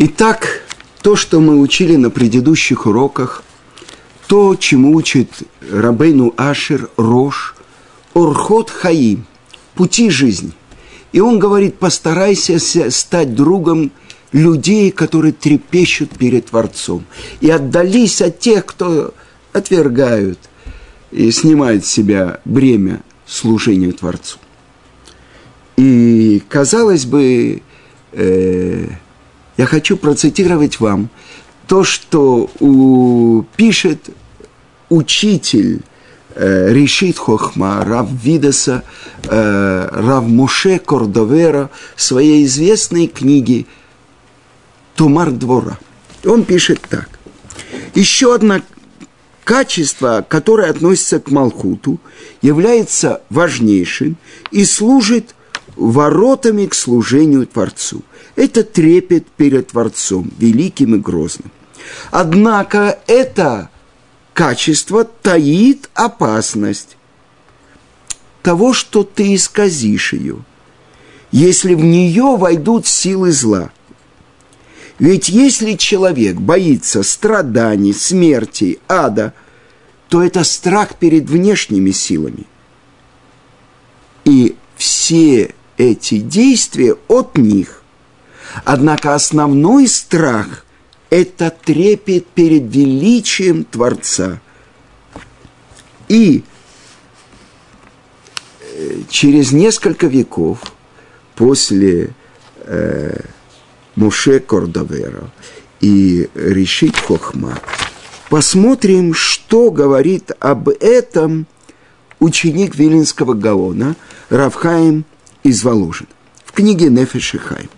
Итак, то, что мы учили на предыдущих уроках, то, чему учит Рабейну Ашер Рош, Орхот Хаим, пути жизни. И он говорит, постарайся стать другом людей, которые трепещут перед Творцом. И отдались от тех, кто отвергают и снимают с себя бремя служения Творцу. И, казалось бы, э, я хочу процитировать вам то, что у, пишет учитель э, Решит Хохма, Рав Видаса, э, Рав Муше Кордовера в своей известной книге Тумар Двора. Он пишет так. Еще одно качество, которое относится к Малхуту, является важнейшим и служит воротами к служению Творцу. Это трепет перед Творцом, великим и грозным. Однако это качество таит опасность того, что ты исказишь ее, если в нее войдут силы зла. Ведь если человек боится страданий, смерти, ада, то это страх перед внешними силами. И все эти действия от них. Однако основной страх – это трепет перед величием Творца. И э, через несколько веков после э, Муше Кордовера и Решит Хохма посмотрим, что говорит об этом ученик Вилинского Гаона Равхаим из Воложин в книге Нефешихай.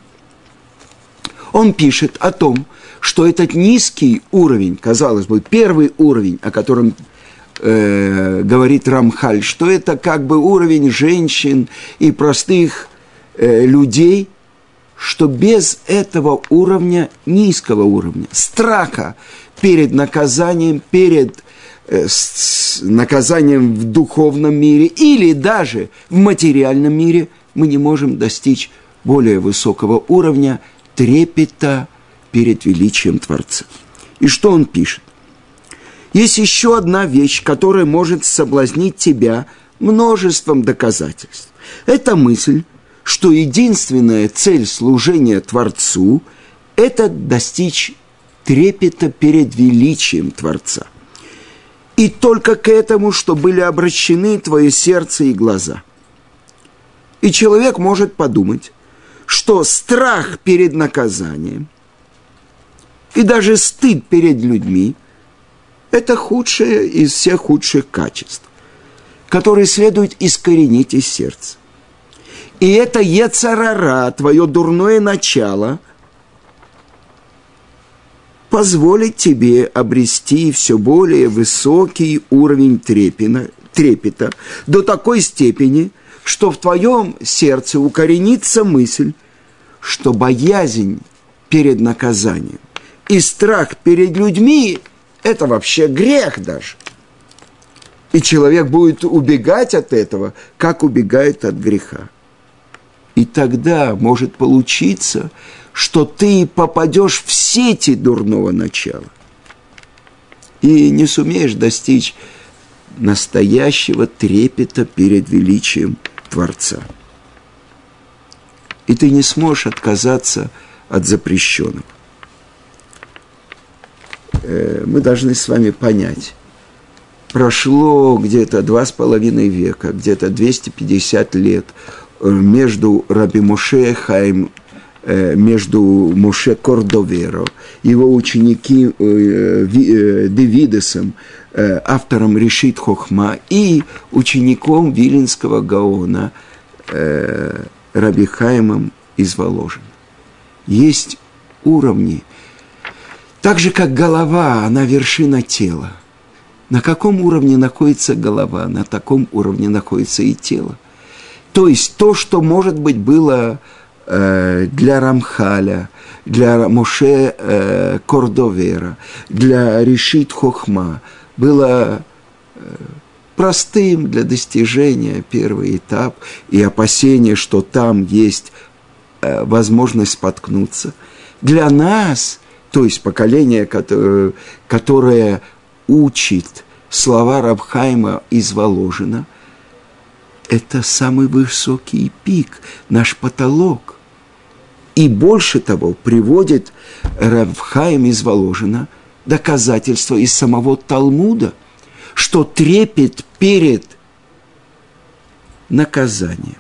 Он пишет о том, что этот низкий уровень, казалось бы, первый уровень, о котором э, говорит Рамхаль, что это как бы уровень женщин и простых э, людей, что без этого уровня, низкого уровня, страха перед наказанием, перед э, с, наказанием в духовном мире или даже в материальном мире – мы не можем достичь более высокого уровня трепета перед величием Творца. И что он пишет? Есть еще одна вещь, которая может соблазнить тебя множеством доказательств. Это мысль, что единственная цель служения Творцу – это достичь трепета перед величием Творца. И только к этому, что были обращены твое сердце и глаза – и человек может подумать, что страх перед наказанием и даже стыд перед людьми – это худшее из всех худших качеств, которые следует искоренить из сердца. И это ецарара, твое дурное начало, позволит тебе обрести все более высокий уровень трепина, трепета до такой степени – что в твоем сердце укоренится мысль, что боязнь перед наказанием и страх перед людьми – это вообще грех даже. И человек будет убегать от этого, как убегает от греха. И тогда может получиться, что ты попадешь в сети дурного начала и не сумеешь достичь настоящего трепета перед величием Творца. И ты не сможешь отказаться от запрещенного. Э, мы должны с вами понять, прошло где-то два с половиной века, где-то 250 лет э, между Раби Моше Хайм, между Моше Кордоверо, его ученики Девидесом, Э, автором Решит Хохма и учеником Вилинского Гаона э, Раби Хаймом из Воложина. Есть уровни, так же как голова, она вершина тела. На каком уровне находится голова, на таком уровне находится и тело. То есть то, что, может быть, было э, для Рамхаля, для Моше э, Кордовера, для Решит Хохма – было э, простым для достижения первый этап и опасение, что там есть э, возможность споткнуться. Для нас, то есть поколение, которое учит слова Рабхайма из Воложина, это самый высокий пик, наш потолок. И больше того, приводит Рабхайм из Воложина доказательство из самого Талмуда, что трепет перед наказанием,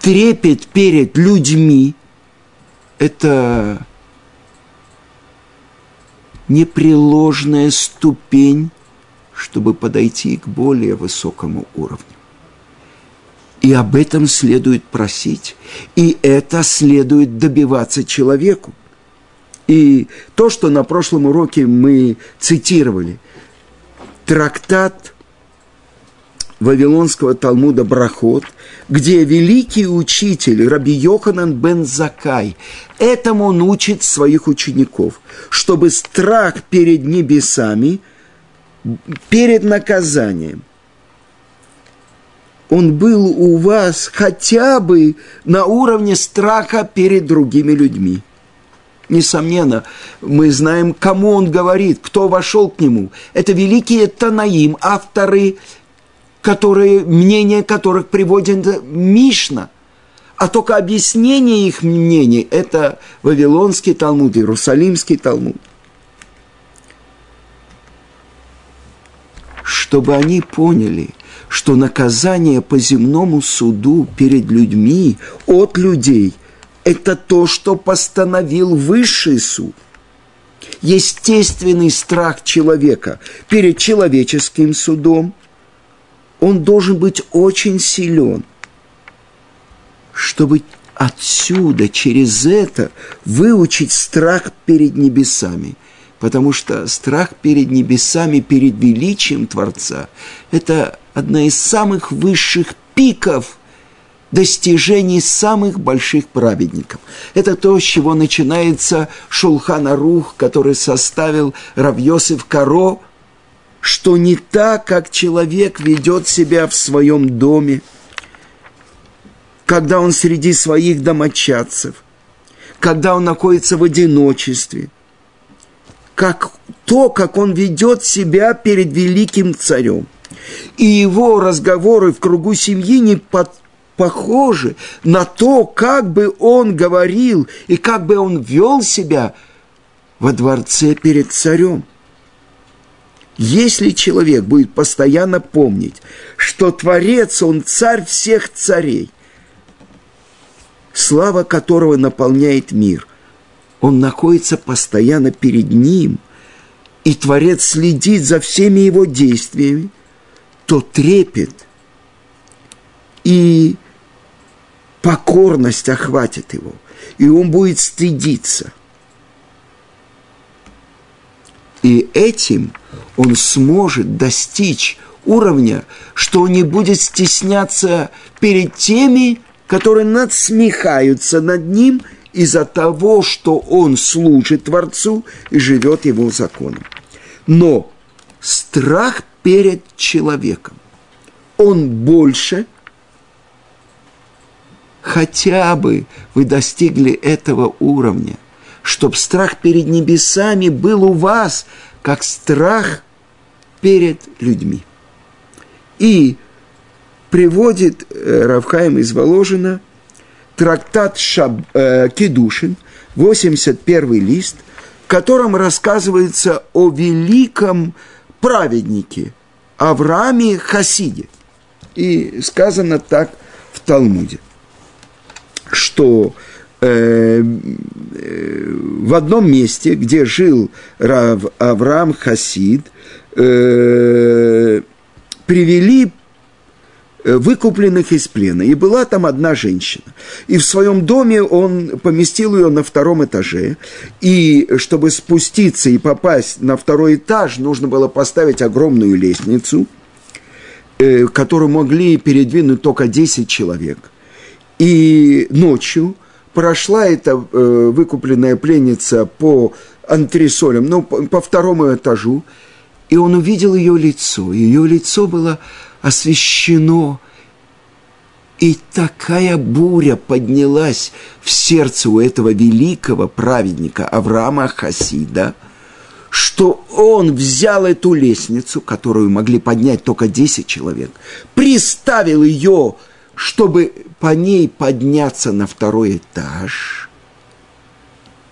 трепет перед людьми – это непреложная ступень, чтобы подойти к более высокому уровню. И об этом следует просить, и это следует добиваться человеку. И то, что на прошлом уроке мы цитировали, трактат Вавилонского Талмуда Брахот, где великий учитель Раби Йоханан бен Закай этому он учит своих учеников, чтобы страх перед небесами, перед наказанием, он был у вас хотя бы на уровне страха перед другими людьми. Несомненно, мы знаем, кому он говорит, кто вошел к нему. Это великие Танаим, авторы которые, мнение которых приводит Мишна, а только объяснение их мнений – это Вавилонский Талмуд, Иерусалимский Талмуд. Чтобы они поняли, что наказание по земному суду перед людьми, от людей – это то, что постановил высший суд – естественный страх человека перед человеческим судом – он должен быть очень силен, чтобы отсюда, через это, выучить страх перед небесами. Потому что страх перед небесами, перед величием Творца – это одна из самых высших пиков достижений самых больших праведников. Это то, с чего начинается Шулхан Арух, который составил Равьосиф Каро – что не так, как человек ведет себя в своем доме, когда он среди своих домочадцев, когда он находится в одиночестве, как то, как он ведет себя перед великим царем. И его разговоры в кругу семьи не под, похожи на то, как бы он говорил и как бы он вел себя во дворце перед царем – если человек будет постоянно помнить, что Творец, Он царь всех царей, слава которого наполняет мир, он находится постоянно перед Ним, и Творец следит за всеми его действиями, то трепет и покорность охватит его, и он будет стыдиться. И этим – он сможет достичь уровня, что он не будет стесняться перед теми, которые надсмехаются над ним из-за того, что он служит Творцу и живет его законом. Но страх перед человеком, он больше, хотя бы вы достигли этого уровня, чтобы страх перед небесами был у вас, как страх перед людьми. И приводит э, Равхаим из Воложина трактат Шаб, э, Кедушин, 81 лист, в котором рассказывается о великом праведнике Аврааме Хасиде. И сказано так в Талмуде, что э, э, в одном месте, где жил Рав Авраам Хасид, э, привели выкупленных из плена. И была там одна женщина. И в своем доме он поместил ее на втором этаже. И чтобы спуститься и попасть на второй этаж, нужно было поставить огромную лестницу, э, которую могли передвинуть только 10 человек. И ночью прошла эта э, выкупленная пленница по антресолям, ну, по второму этажу, и он увидел ее лицо. Ее лицо было освещено И такая буря поднялась в сердце у этого великого праведника Авраама Хасида, что он взял эту лестницу, которую могли поднять только 10 человек, приставил ее, чтобы по ней подняться на второй этаж,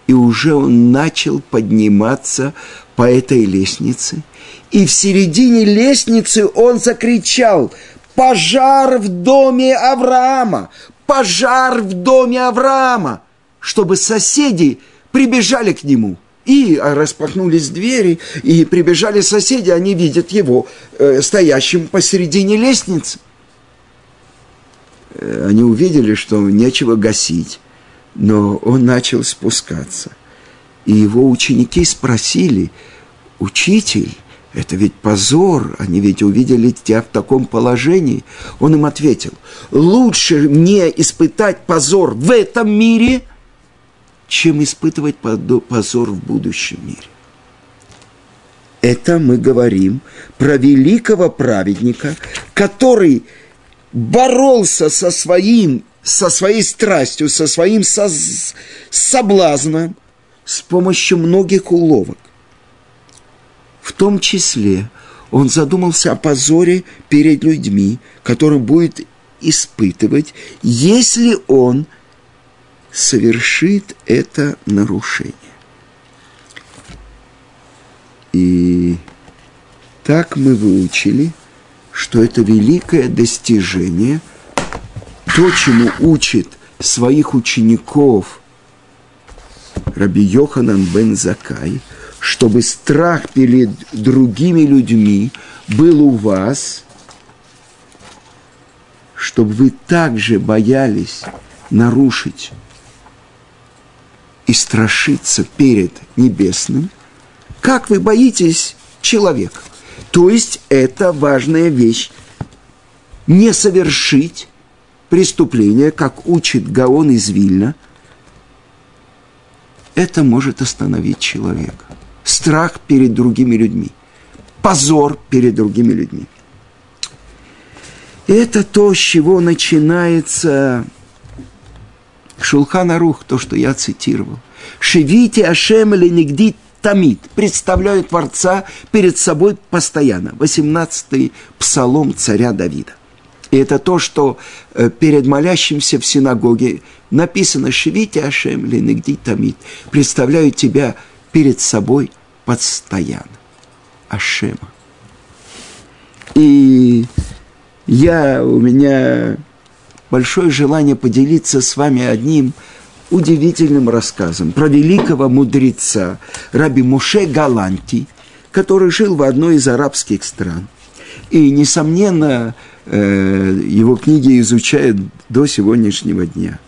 и уже он начал подниматься по этой лестнице, и в середине лестницы он закричал – пожар в доме Авраама, пожар в доме Авраама, чтобы соседи прибежали к нему. И распахнулись двери, и прибежали соседи, они видят его э, стоящим посередине лестницы. Э, они увидели, что нечего гасить, но он начал спускаться. И его ученики спросили, «Учитель, это ведь позор, они ведь увидели тебя в таком положении. Он им ответил, лучше мне испытать позор в этом мире, чем испытывать позор в будущем мире. Это мы говорим про великого праведника, который боролся со своим, со своей страстью, со своим соблазном с помощью многих уловок. В том числе он задумался о позоре перед людьми, который будет испытывать, если он совершит это нарушение. И так мы выучили, что это великое достижение, то, чему учит своих учеников Раби Йоханан бен Закай – чтобы страх перед другими людьми был у вас, чтобы вы также боялись нарушить и страшиться перед небесным, как вы боитесь человека. То есть это важная вещь. Не совершить преступление, как учит Гаон из Вильна, это может остановить человека страх перед другими людьми, позор перед другими людьми. Это то, с чего начинается Шулхан Арух, то, что я цитировал. Шевите Ашем или нигди тамид. Представляю Творца перед собой постоянно. 18-й псалом царя Давида. И это то, что э, перед молящимся в синагоге написано «Шевите Ашем или нигди тамид». Представляю тебя перед собой постоянно. Ашема. И я, у меня большое желание поделиться с вами одним удивительным рассказом про великого мудреца Раби Муше Галанти, который жил в одной из арабских стран. И, несомненно, его книги изучают до сегодняшнего дня.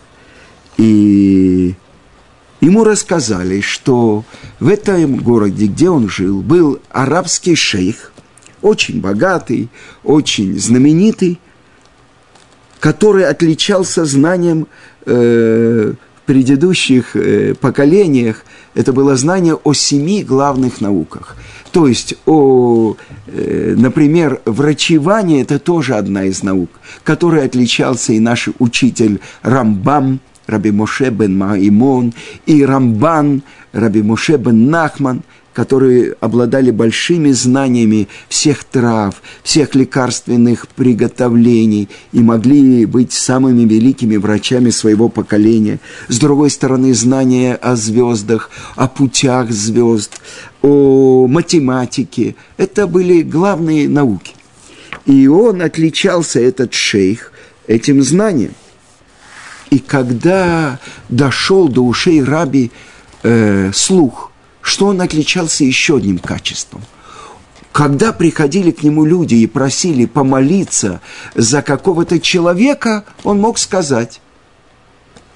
И ему рассказали, что в этом городе, где он жил, был арабский шейх, очень богатый, очень знаменитый, который отличался знанием э, предыдущих э, поколениях. Это было знание о семи главных науках. То есть, о, э, например, врачевание – это тоже одна из наук, которой отличался и наш учитель Рамбам – Раби Моше бен Маимон и Рамбан, Раби Моше бен Нахман, которые обладали большими знаниями всех трав, всех лекарственных приготовлений и могли быть самыми великими врачами своего поколения. С другой стороны, знания о звездах, о путях звезд, о математике – это были главные науки. И он отличался, этот шейх, этим знанием – и когда дошел до ушей раби э, слух, что он отличался еще одним качеством. Когда приходили к нему люди и просили помолиться за какого-то человека, он мог сказать,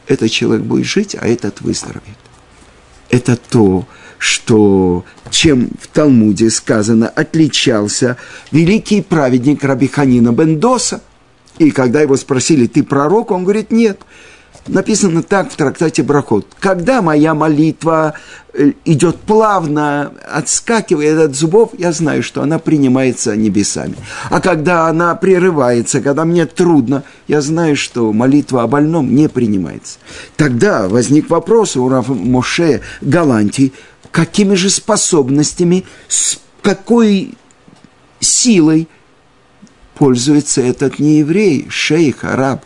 этот человек будет жить, а этот выздоровеет. Это то, что, чем в Талмуде сказано, отличался великий праведник Рабиханина Бендоса – и когда его спросили, ты пророк, он говорит, нет. Написано так в трактате Брахот. Когда моя молитва э, идет плавно, отскакивает от зубов, я знаю, что она принимается небесами. А когда она прерывается, когда мне трудно, я знаю, что молитва о больном не принимается. Тогда возник вопрос у Рафа Моше Галанти, какими же способностями, с какой силой пользуется этот нееврей, шейх, араб.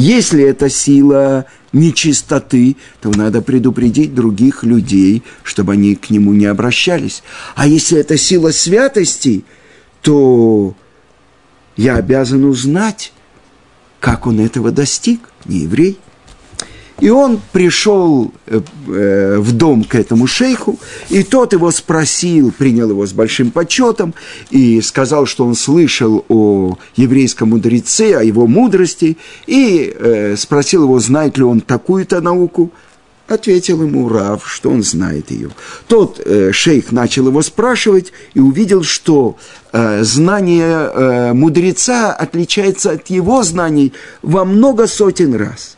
Если это сила нечистоты, то надо предупредить других людей, чтобы они к нему не обращались. А если это сила святости, то я обязан узнать, как он этого достиг, не еврей. И он пришел э, э, в дом к этому шейху, и тот его спросил, принял его с большим почетом, и сказал, что он слышал о еврейском мудреце, о его мудрости, и э, спросил его, знает ли он такую-то науку. Ответил ему Рав, что он знает ее. Тот э, шейх начал его спрашивать и увидел, что э, знание э, мудреца отличается от его знаний во много сотен раз –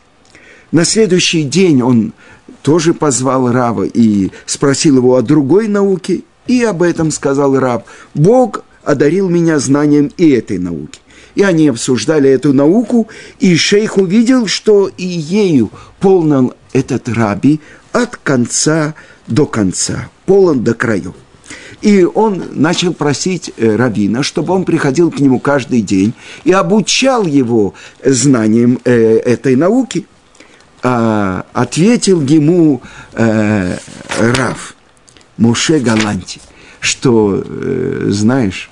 на следующий день он тоже позвал Рава и спросил его о другой науке, и об этом сказал Рав. Бог одарил меня знанием и этой науки. И они обсуждали эту науку, и шейх увидел, что и ею полнен этот раби от конца до конца, полон до краев. И он начал просить э, Равина, чтобы он приходил к нему каждый день и обучал его знанием э, этой науки – а, ответил ему э, Раф, Муше Галанти, что, э, знаешь,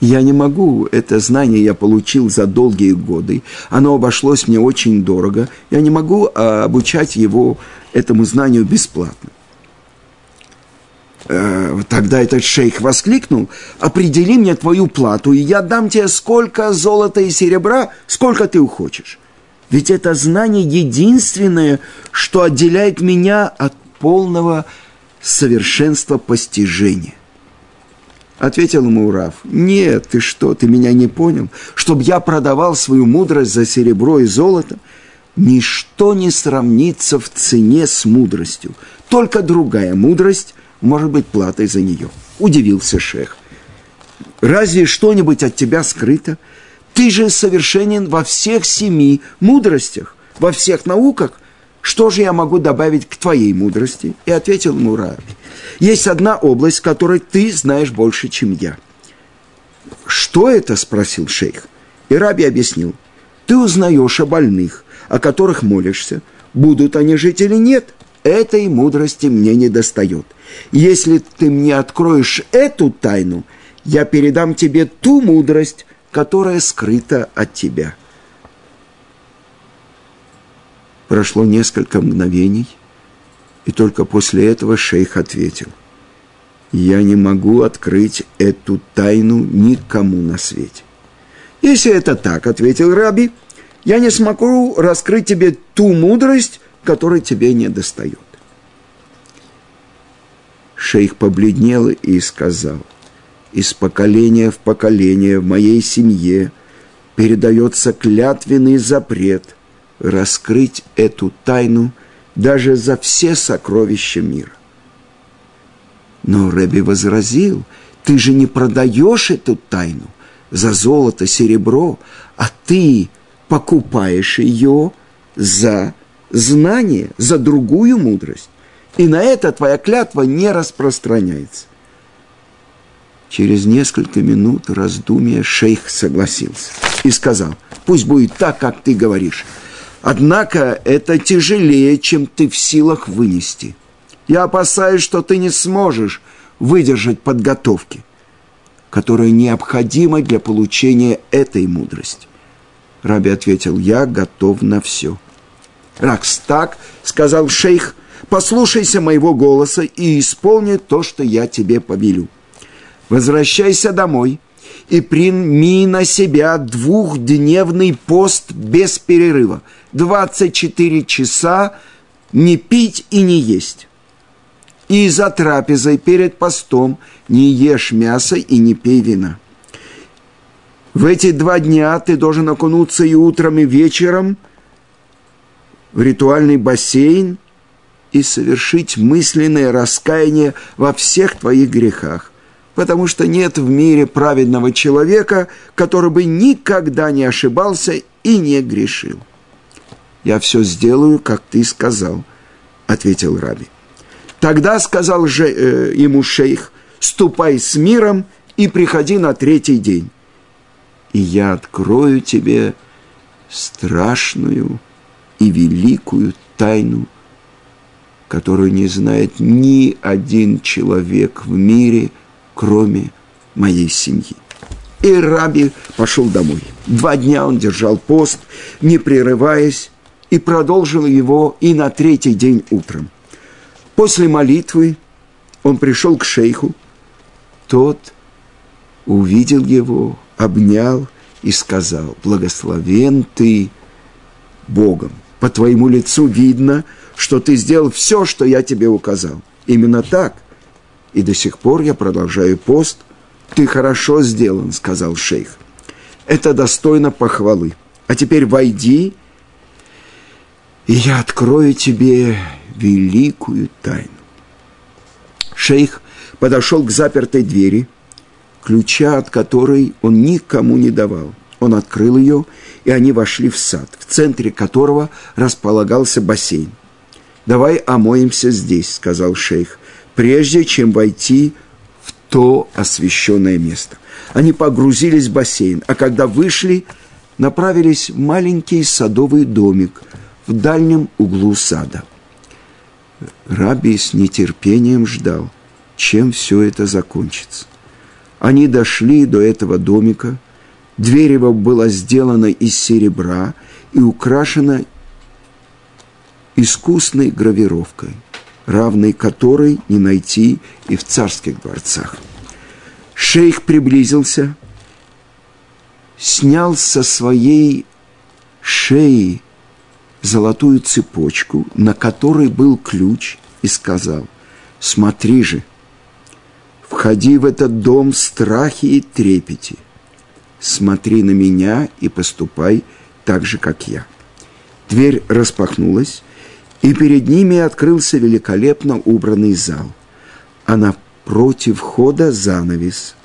я не могу, это знание я получил за долгие годы, оно обошлось мне очень дорого, я не могу а, обучать его этому знанию бесплатно. Э, тогда этот шейх воскликнул, определи мне твою плату, и я дам тебе сколько золота и серебра, сколько ты хочешь. Ведь это знание единственное, что отделяет меня от полного совершенства постижения. Ответил ему Урав, нет, ты что, ты меня не понял? Чтоб я продавал свою мудрость за серебро и золото? Ничто не сравнится в цене с мудростью. Только другая мудрость может быть платой за нее. Удивился шех. Разве что-нибудь от тебя скрыто? Ты же совершенен во всех семи мудростях, во всех науках. Что же я могу добавить к твоей мудрости? И ответил ему Раби. Есть одна область, которой ты знаешь больше, чем я. Что это? спросил шейх. И Раби объяснил. Ты узнаешь о больных, о которых молишься. Будут они жить или нет? Этой мудрости мне не достает. Если ты мне откроешь эту тайну, я передам тебе ту мудрость, которая скрыта от тебя. Прошло несколько мгновений, и только после этого шейх ответил, «Я не могу открыть эту тайну никому на свете». «Если это так, — ответил Раби, — я не смогу раскрыть тебе ту мудрость, которая тебе не достает». Шейх побледнел и сказал, из поколения в поколение в моей семье передается клятвенный запрет раскрыть эту тайну даже за все сокровища мира. Но Рэби возразил, ты же не продаешь эту тайну за золото, серебро, а ты покупаешь ее за знание, за другую мудрость. И на это твоя клятва не распространяется. Через несколько минут раздумия шейх согласился и сказал, пусть будет так, как ты говоришь. Однако это тяжелее, чем ты в силах вынести. Я опасаюсь, что ты не сможешь выдержать подготовки, которая необходима для получения этой мудрости. Раби ответил, я готов на все. Ракс так, сказал шейх, послушайся моего голоса и исполни то, что я тебе повелю возвращайся домой и прими на себя двухдневный пост без перерыва. 24 часа не пить и не есть. И за трапезой перед постом не ешь мясо и не пей вина. В эти два дня ты должен окунуться и утром, и вечером в ритуальный бассейн и совершить мысленное раскаяние во всех твоих грехах, потому что нет в мире праведного человека, который бы никогда не ошибался и не грешил. «Я все сделаю, как ты сказал», — ответил Раби. Тогда сказал же, э, ему шейх, «Ступай с миром и приходи на третий день, и я открою тебе страшную и великую тайну которую не знает ни один человек в мире, кроме моей семьи. И Раби пошел домой. Два дня он держал пост, не прерываясь, и продолжил его и на третий день утром. После молитвы он пришел к шейху. Тот увидел его, обнял и сказал, «Благословен ты Богом, по твоему лицу видно, что ты сделал все, что я тебе указал. Именно так. И до сих пор я продолжаю пост. Ты хорошо сделан, сказал шейх. Это достойно похвалы. А теперь войди, и я открою тебе великую тайну. Шейх подошел к запертой двери, ключа от которой он никому не давал. Он открыл ее, и они вошли в сад, в центре которого располагался бассейн – давай омоемся здесь, сказал шейх, прежде чем войти в то освященное место. Они погрузились в бассейн, а когда вышли, направились в маленький садовый домик в дальнем углу сада. Раби с нетерпением ждал, чем все это закончится. Они дошли до этого домика, дверь его была сделана из серебра и украшена искусной гравировкой, равной которой не найти и в царских дворцах. Шейх приблизился, снял со своей шеи золотую цепочку, на которой был ключ, и сказал, «Смотри же, входи в этот дом в страхе и трепете, смотри на меня и поступай так же, как я». Дверь распахнулась, и перед ними открылся великолепно убранный зал, а напротив входа занавес,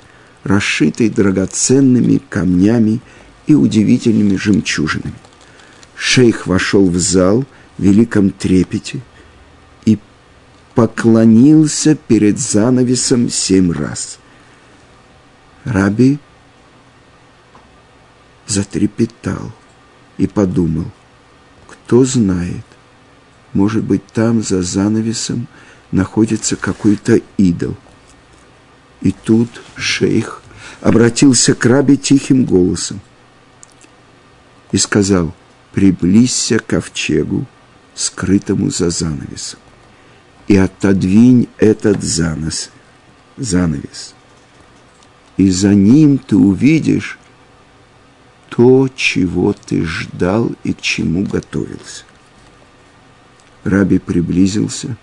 расшитый драгоценными камнями и удивительными жемчужинами. Шейх вошел в зал в великом трепете и поклонился перед занавесом семь раз. Раби затрепетал и подумал, кто знает, может быть, там за занавесом находится какой-то идол. И тут шейх обратился к рабе тихим голосом и сказал, приблизься к ковчегу, скрытому за занавесом, и отодвинь этот занос, занавес. И за ним ты увидишь то, чего ты ждал и к чему готовился. Раби приблизился,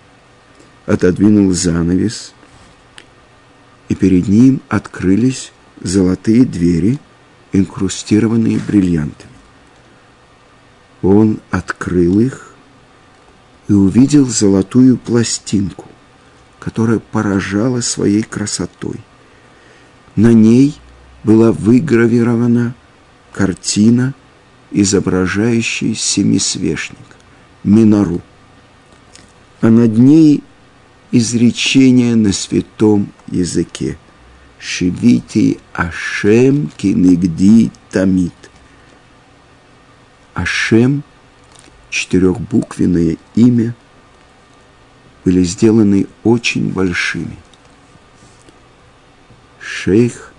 отодвинул занавес, и перед ним открылись золотые двери, инкрустированные бриллиантами. Он открыл их и увидел золотую пластинку, которая поражала своей красотой. На ней была выгравирована картина, изображающая семисвешник, минору а над ней изречение на святом языке. Шивити Ашем кинегди тамит. Ашем, четырехбуквенное имя, были сделаны очень большими. Шейх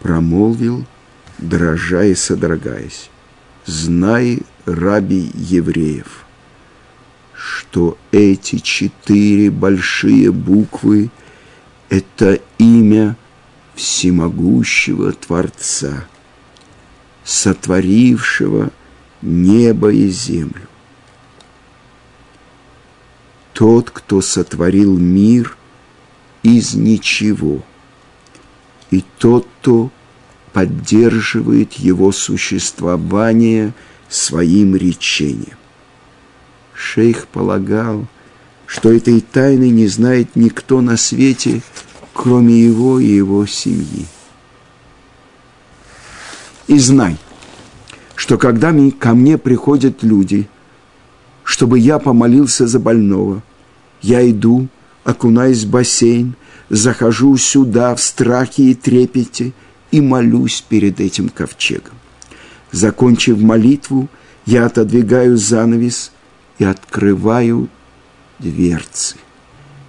промолвил, дрожа и содрогаясь, «Знай, раби евреев» что эти четыре большие буквы – это имя всемогущего Творца, сотворившего небо и землю. Тот, кто сотворил мир из ничего, и тот, кто поддерживает его существование своим речением. Шейх полагал, что этой тайны не знает никто на свете, кроме его и его семьи. И знай, что когда ко мне приходят люди, чтобы я помолился за больного, я иду, окунаюсь в бассейн, захожу сюда в страхе и трепете и молюсь перед этим ковчегом. Закончив молитву, я отодвигаю занавес и открываю дверцы.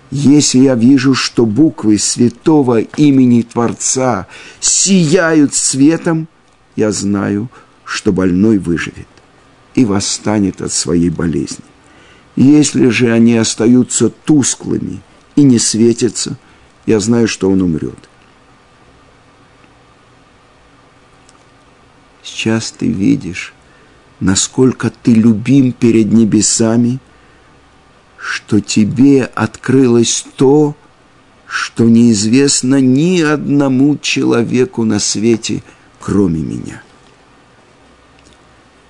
Если я вижу, что буквы святого имени Творца сияют светом, я знаю, что больной выживет и восстанет от своей болезни. Если же они остаются тусклыми и не светятся, я знаю, что он умрет. Сейчас ты видишь, насколько ты любим перед небесами, что тебе открылось то, что неизвестно ни одному человеку на свете, кроме меня.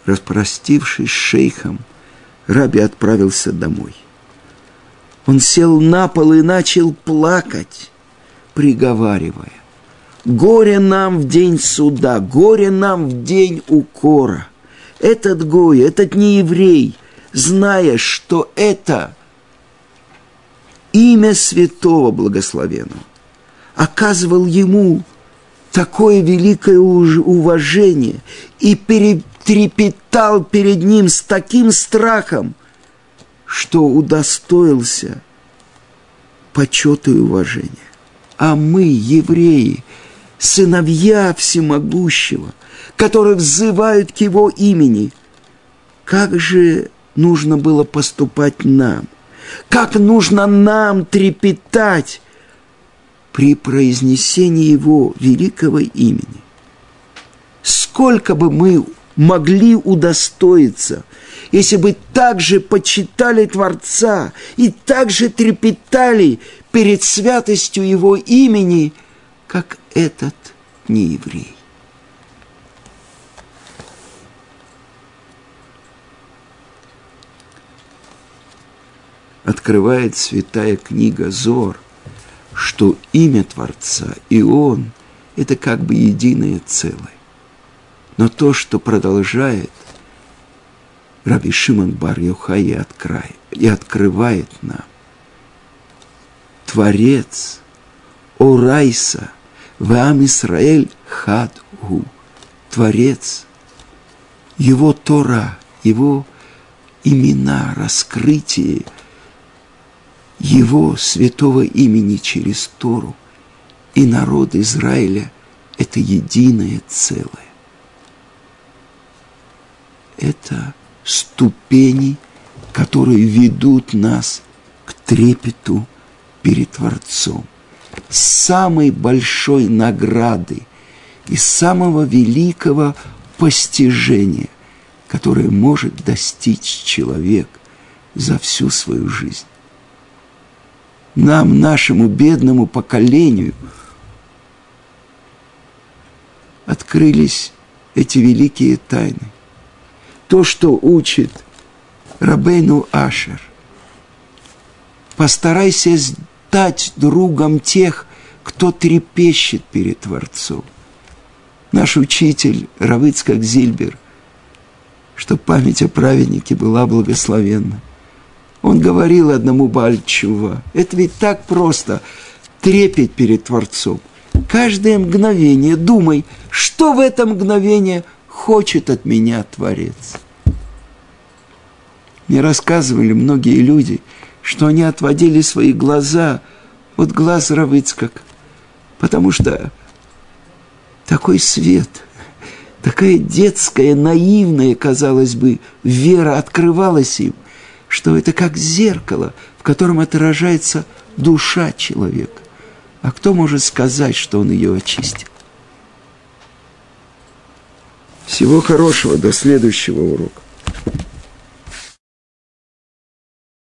Распростившись с шейхом, Раби отправился домой. Он сел на пол и начал плакать, приговаривая. Горе нам в день суда, горе нам в день укора. Этот Гой, этот не еврей, зная, что это имя святого благословенного, оказывал ему такое великое уважение и перетрепетал перед ним с таким страхом, что удостоился почета и уважения. А мы, евреи, сыновья всемогущего, которые взывают к его имени, как же нужно было поступать нам? Как нужно нам трепетать при произнесении его великого имени? Сколько бы мы могли удостоиться, если бы также почитали Творца и также трепетали перед святостью Его имени, как этот нееврей. Открывает святая книга Зор, что имя Творца и Он – это как бы единое целое. Но то, что продолжает Раби Шимон бар Йохай и открывает нам, Творец, Орайса, Вам Исраэль Хадгу, Творец, Его Тора, Его имена, раскрытие Его святого имени через Тору и народ Израиля – это единое целое это ступени, которые ведут нас к трепету перед Творцом. Самой большой награды и самого великого постижения, которое может достичь человек за всю свою жизнь. Нам, нашему бедному поколению, открылись эти великие тайны то, что учит Рабейну Ашер. Постарайся стать другом тех, кто трепещет перед Творцом. Наш учитель Равыцкак Зильбер, что память о праведнике была благословенна. Он говорил одному Бальчува, это ведь так просто, трепеть перед Творцом. Каждое мгновение думай, что в это мгновение – хочет от меня Творец. Мне рассказывали многие люди, что они отводили свои глаза от глаз Равыцкак, потому что такой свет, такая детская, наивная, казалось бы, вера открывалась им, что это как зеркало, в котором отражается душа человека. А кто может сказать, что он ее очистил? Всего хорошего, до следующего урока.